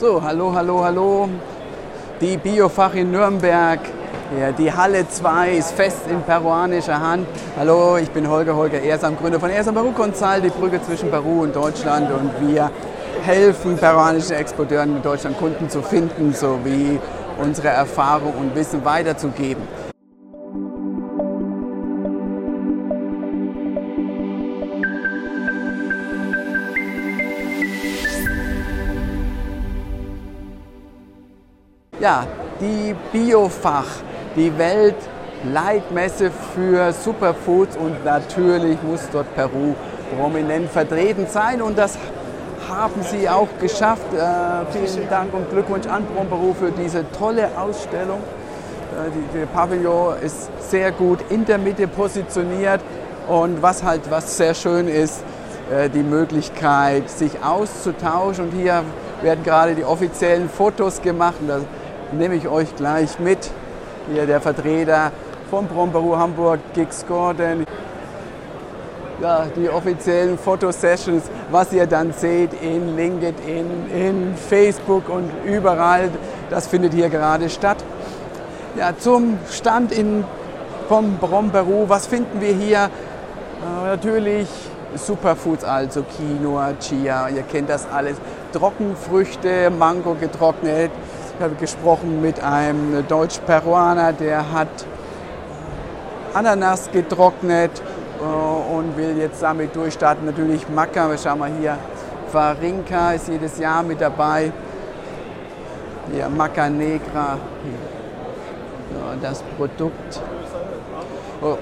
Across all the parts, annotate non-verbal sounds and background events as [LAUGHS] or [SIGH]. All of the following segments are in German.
So, hallo, hallo, hallo. Die Biofach in Nürnberg. Ja, die Halle 2 ist fest in peruanischer Hand. Hallo, ich bin Holger Holger Ersam, Gründer von Ersam Peru Consal, die Brücke zwischen Peru und Deutschland. Und wir helfen peruanischen Exporteuren in Deutschland Kunden zu finden, sowie unsere Erfahrung und Wissen weiterzugeben. Ja, die Biofach, die Weltleitmesse für Superfoods und natürlich muss dort Peru prominent vertreten sein und das haben sie auch geschafft. Äh, vielen Dank und Glückwunsch an Peru für diese tolle Ausstellung. Äh, die, der Pavillon ist sehr gut in der Mitte positioniert und was halt was sehr schön ist, äh, die Möglichkeit, sich auszutauschen. Und hier werden gerade die offiziellen Fotos gemacht nehme ich euch gleich mit. Hier der Vertreter vom Bromberu Hamburg, Gigs Gordon. Ja, die offiziellen Fotosessions, was ihr dann seht in LinkedIn, in Facebook und überall, das findet hier gerade statt. Ja, zum Stand in, vom Bromberu, was finden wir hier? Äh, natürlich Superfoods, also Quinoa, Chia, ihr kennt das alles. Trockenfrüchte, Mango getrocknet, habe gesprochen mit einem Deutsch-Peruaner, der hat Ananas getrocknet äh, und will jetzt damit durchstarten. Natürlich Maca, wir schauen mal hier, Farinka ist jedes Jahr mit dabei. Hier Maca Negra, das Produkt. Oh.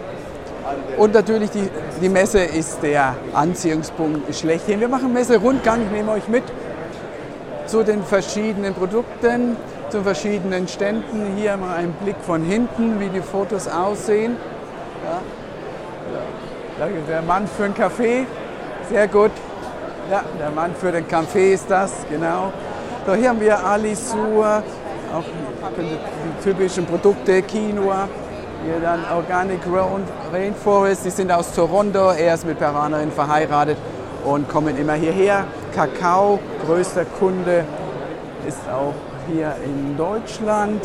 Und natürlich die, die Messe ist der Anziehungspunkt schlechthin. Wir machen Messe-Rundgang, ich nehme euch mit zu den verschiedenen Produkten, zu verschiedenen Ständen. Hier mal ein Blick von hinten, wie die Fotos aussehen. Ja. Der Mann für einen Kaffee, sehr gut. Ja, der Mann für den Kaffee ist das, genau. So, hier haben wir Alisur, auch die typischen Produkte, Quinoa. Hier dann Organic Rainforest, die sind aus Toronto, er ist mit Peruanerin verheiratet und kommen immer hierher. Kakao, größter Kunde, ist auch hier in Deutschland.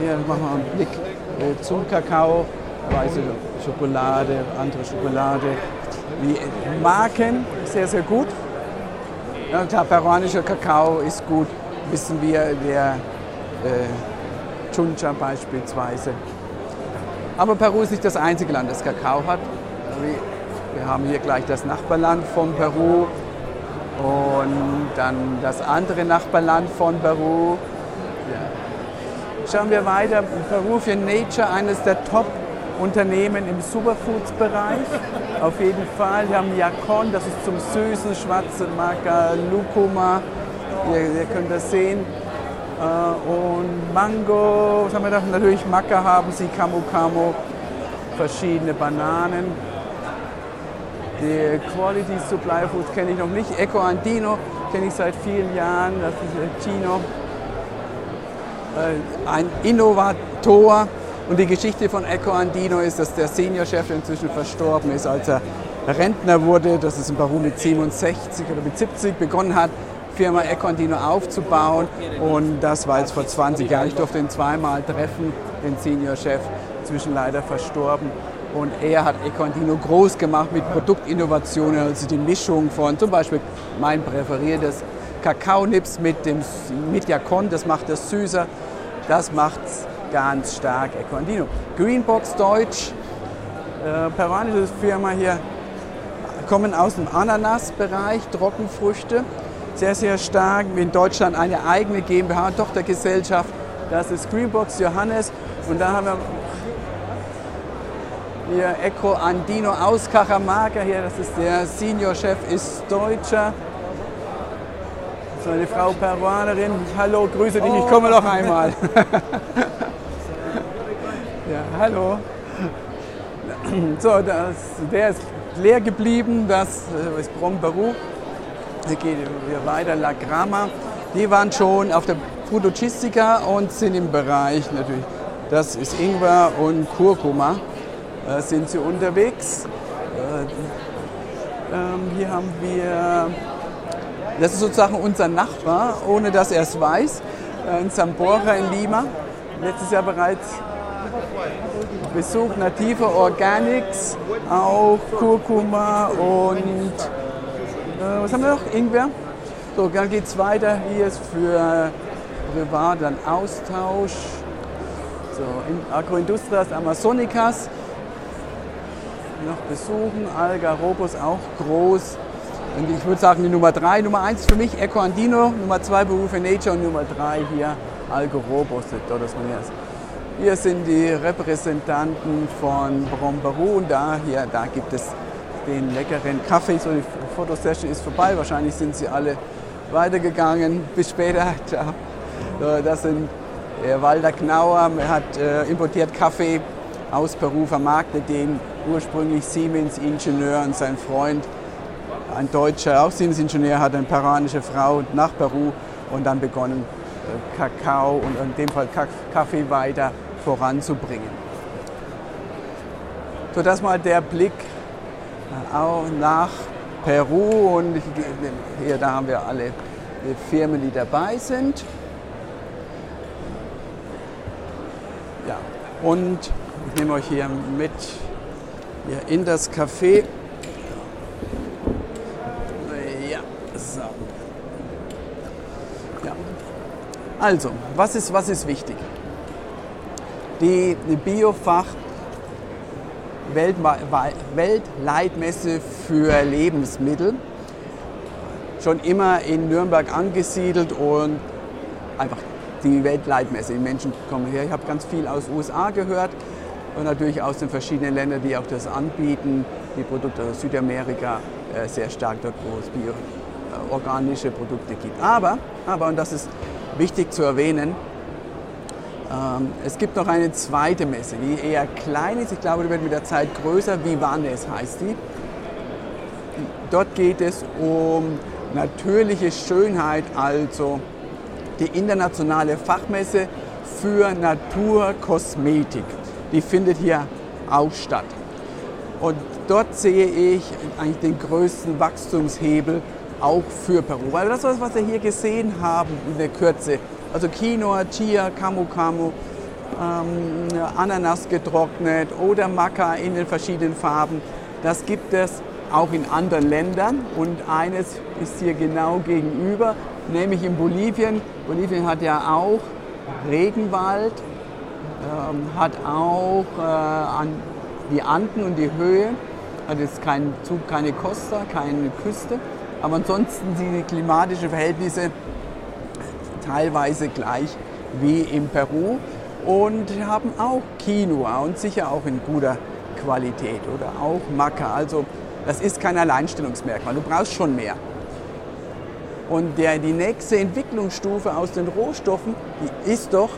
Hier machen wir einen Blick äh, zum Kakao, weiße Schokolade, andere Schokolade. Die Marken, sehr, sehr gut. Ja, klar, peruanischer Kakao ist gut, wissen wir, der äh, Chuncha beispielsweise. Aber Peru ist nicht das einzige Land, das Kakao hat. Wir haben hier gleich das Nachbarland von Peru und dann das andere Nachbarland von Peru. Ja. Schauen wir weiter. Peru für Nature, eines der Top-Unternehmen im Superfoods-Bereich. [LAUGHS] Auf jeden Fall. Wir haben Yakon, das ist zum Süßen, schwarze Maca, Lucuma. Ihr, ihr könnt das sehen. Äh, und Mango, was haben wir da? Natürlich Maca haben sie, Camu Camu, verschiedene Bananen. Die Quality Supply Foods kenne ich noch nicht. Eco Andino kenne ich seit vielen Jahren. Das ist Chino. Äh, ein Innovator. Und die Geschichte von Eco Andino ist, dass der Seniorchef inzwischen verstorben ist, als er Rentner wurde. Das ist in Peru mit 67 oder mit 70 begonnen hat, Firma Eco Andino aufzubauen. Und das war jetzt vor 20 Jahren. Ich durfte ihn zweimal treffen, den Seniorchef, inzwischen leider verstorben. Und er hat Econdino groß gemacht mit Produktinnovationen, also die Mischung von zum Beispiel mein präferiertes Kakaonips mit dem mit Jakon, das macht das süßer, das macht ganz stark Econdino. Greenbox Deutsch, äh, peruanische Firma hier, kommen aus dem Ananasbereich, Trockenfrüchte, sehr, sehr stark. In Deutschland eine eigene GmbH, Tochtergesellschaft, das ist Greenbox Johannes. Und da haben wir hier Eco Andino aus Cajamarca hier, das ist der Senior-Chef, ist Deutscher. So eine Frau Peruanerin. Hallo, grüße dich, ich komme noch einmal. [LAUGHS] ja, hallo. So, das, der ist leer geblieben, das äh, ist Bromberu. Hier gehen wir weiter, La Grama. Die waren schon auf der Frudocistica und sind im Bereich natürlich, das ist Ingwer und Kurkuma. Äh, sind sie unterwegs. Äh, ähm, hier haben wir Das ist sozusagen unser Nachbar, ohne dass er es weiß, in Zambora in Lima. Letztes Jahr bereits Besuch native Organics, auch Kurkuma und äh, was haben wir noch? Ingwer. So, dann geht es weiter. Hier ist für privat dann Austausch. So, in Agroindustrias Amazonicas noch besuchen. Alga Robus auch groß. Und ich würde sagen, die Nummer 3, Nummer 1 für mich Eco Andino, Nummer 2 Berufe Nature und Nummer 3 hier Algo Robus. Hier sind die Repräsentanten von Brombaru und da, hier, da gibt es den leckeren Kaffee. So, die Fotosession ist vorbei, wahrscheinlich sind sie alle weitergegangen. Bis später. Ciao. Das sind äh, Walter Knauer, er hat äh, importiert Kaffee aus Peru, vermarktet den ursprünglich Siemens-Ingenieur und sein Freund, ein Deutscher, auch Siemens-Ingenieur, hat eine peruanische Frau nach Peru und dann begonnen, äh, Kakao und in dem Fall Kaffee weiter voranzubringen. So, das mal der Blick auch nach Peru und hier da haben wir alle Firmen, die dabei sind. Ja, und ich nehme euch hier mit hier in das Café. Ja, so. Ja. Also, was ist, was ist wichtig? Die, die Biofach Weltleitmesse für Lebensmittel. Schon immer in Nürnberg angesiedelt und einfach die Weltleitmesse. Die Menschen kommen her. Ich habe ganz viel aus USA gehört und natürlich aus den verschiedenen Ländern, die auch das anbieten. Die Produkte aus Südamerika äh, sehr stark dort, wo es bio, äh, organische Produkte gibt. Aber, aber, und das ist wichtig zu erwähnen, ähm, es gibt noch eine zweite Messe, die eher klein ist. Ich glaube, die wird mit der Zeit größer. Vivanes heißt die. Dort geht es um natürliche Schönheit, also die internationale Fachmesse für Naturkosmetik. Die findet hier auch statt. Und dort sehe ich eigentlich den größten Wachstumshebel auch für Peru. Weil das, was wir hier gesehen haben in der Kürze, also Quinoa, Chia, Camu Camu, ähm, Ananas getrocknet oder Maca in den verschiedenen Farben. Das gibt es auch in anderen Ländern und eines ist hier genau gegenüber, nämlich in Bolivien. Bolivien hat ja auch Regenwald, hat auch äh, an die Anden und die Höhe, hat jetzt kein, keine Costa, keine Küste, aber ansonsten sind die klimatischen Verhältnisse teilweise gleich wie in Peru und haben auch Quinoa und sicher auch in guter Qualität oder auch Maca. Also das ist kein Alleinstellungsmerkmal, du brauchst schon mehr. Und der, die nächste Entwicklungsstufe aus den Rohstoffen die ist doch,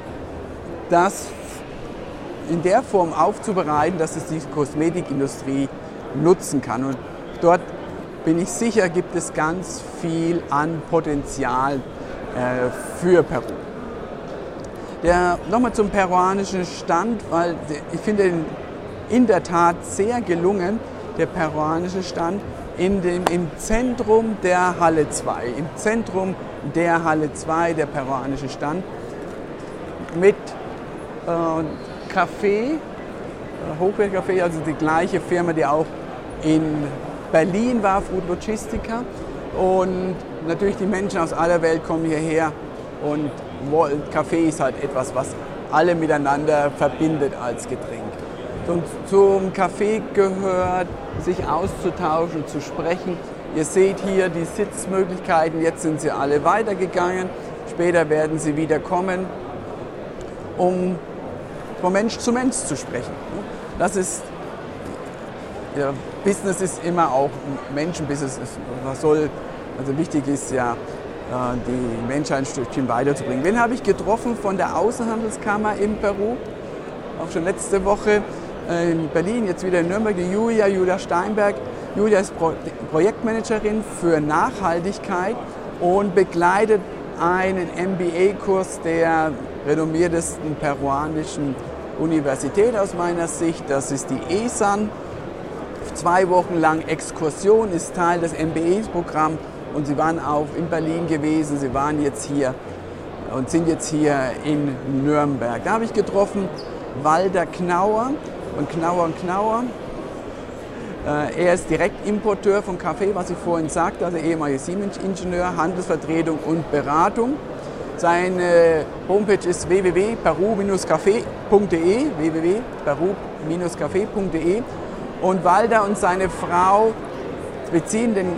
das in der Form aufzubereiten, dass es die Kosmetikindustrie nutzen kann. Und dort bin ich sicher, gibt es ganz viel an Potenzial äh, für Peru. Nochmal zum peruanischen Stand, weil ich finde ihn in der Tat sehr gelungen, der peruanische Stand in dem, im Zentrum der Halle 2, im Zentrum der Halle 2, der peruanische Stand, mit äh, Café, äh, Hochwertcafé, also die gleiche Firma, die auch in Berlin war, Food Logistica. Und natürlich die Menschen aus aller Welt kommen hierher und Kaffee ist halt etwas, was alle miteinander verbindet als Getränk. Und zum Kaffee gehört, sich auszutauschen, zu sprechen. Ihr seht hier die Sitzmöglichkeiten, jetzt sind sie alle weitergegangen. Später werden sie wieder kommen, um von Mensch zu Mensch zu sprechen. Das ist, ja, Business ist immer auch Menschenbusiness. Man soll also wichtig ist ja, äh, die Menschheit ein Stückchen weiterzubringen. Wen habe ich getroffen von der Außenhandelskammer in Peru? Auch schon letzte Woche äh, in Berlin, jetzt wieder in Nürnberg, die Julia, Julia Steinberg. Julia ist Pro Projektmanagerin für Nachhaltigkeit und begleitet einen MBA-Kurs der renommiertesten peruanischen Universität aus meiner Sicht. Das ist die ESAN. Zwei Wochen lang Exkursion ist Teil des MBA-Programms und Sie waren auch in Berlin gewesen, Sie waren jetzt hier und sind jetzt hier in Nürnberg. Da habe ich getroffen Walter Knauer und Knauer und Knauer. Äh, er ist Direktimporteur von Kaffee, was ich vorhin sagte, also ehemaliger Siemens-Ingenieur, Handelsvertretung und Beratung. Seine Homepage ist www.peru-café.de www.peru-café.de und Walter und seine Frau beziehen den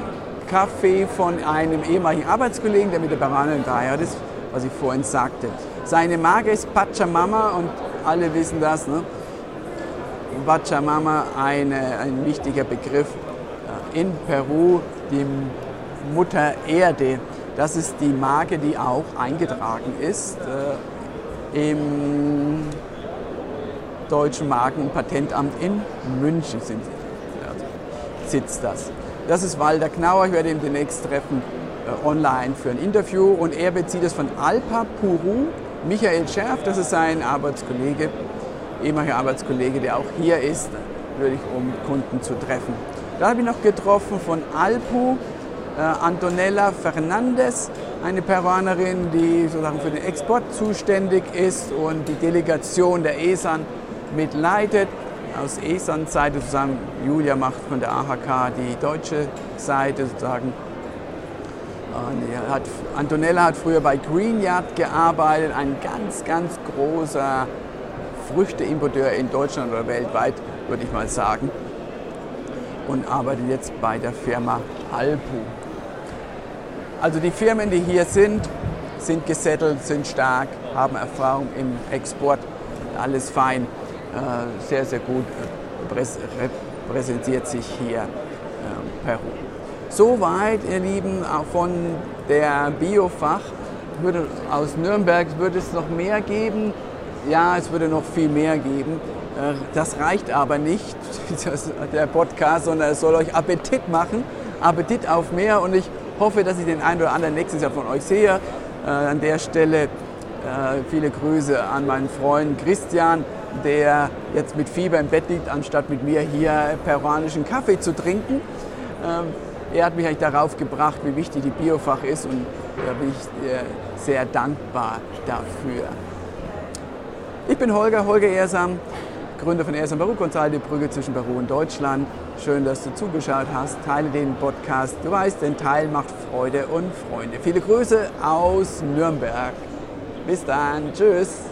Kaffee von einem ehemaligen Arbeitskollegen, der mit der Peruanerin geheiratet ist, was ich vorhin sagte. Seine Marke ist Pachamama und alle wissen das. Ne? Pachamama eine, ein wichtiger Begriff äh, in Peru, die Mutter Erde. Das ist die Marke, die auch eingetragen ist äh, im Deutschen Marken- und Patentamt in München sind, also sitzt das. Das ist Walter Knauer, ich werde ihn demnächst treffen äh, online für ein Interview und er bezieht es von Alpa Puru. Michael Scherf, das ist sein Arbeitskollege, ehemaliger Arbeitskollege, der auch hier ist, natürlich um Kunden zu treffen. Da habe ich noch getroffen von Alpu Antonella Fernandez, eine Peruanerin, die sozusagen für den Export zuständig ist und die Delegation der ESAN mitleitet. Aus ESAN-Seite sozusagen, Julia macht von der AHK die deutsche Seite sozusagen. Hat, Antonella hat früher bei Greenyard gearbeitet, ein ganz, ganz großer Früchteimporteur in Deutschland oder weltweit, würde ich mal sagen. Und arbeitet jetzt bei der Firma Alpu. Also die Firmen, die hier sind, sind gesettelt, sind stark, haben Erfahrung im Export, alles fein, äh, sehr, sehr gut repräsentiert sich hier äh, Peru. Soweit, ihr Lieben, von der Biofach. Würde, aus Nürnberg würde es noch mehr geben. Ja, es würde noch viel mehr geben. Äh, das reicht aber nicht, [LAUGHS] das, der Podcast, sondern es soll euch Appetit machen. Appetit auf mehr und ich hoffe, dass ich den einen oder anderen nächstes Jahr von euch sehe. Äh, an der Stelle äh, viele Grüße an meinen Freund Christian, der jetzt mit Fieber im Bett liegt, anstatt mit mir hier peruanischen Kaffee zu trinken. Ähm, er hat mich eigentlich darauf gebracht, wie wichtig die Biofach ist und da bin ich äh, sehr dankbar dafür. Ich bin Holger, Holger Ersam, Gründer von Ersam Peru Consult, die Brücke zwischen Peru und Deutschland. Schön, dass du zugeschaut hast. Teile den Podcast. Du weißt, denn Teil macht Freude und Freunde. Viele Grüße aus Nürnberg. Bis dann. Tschüss.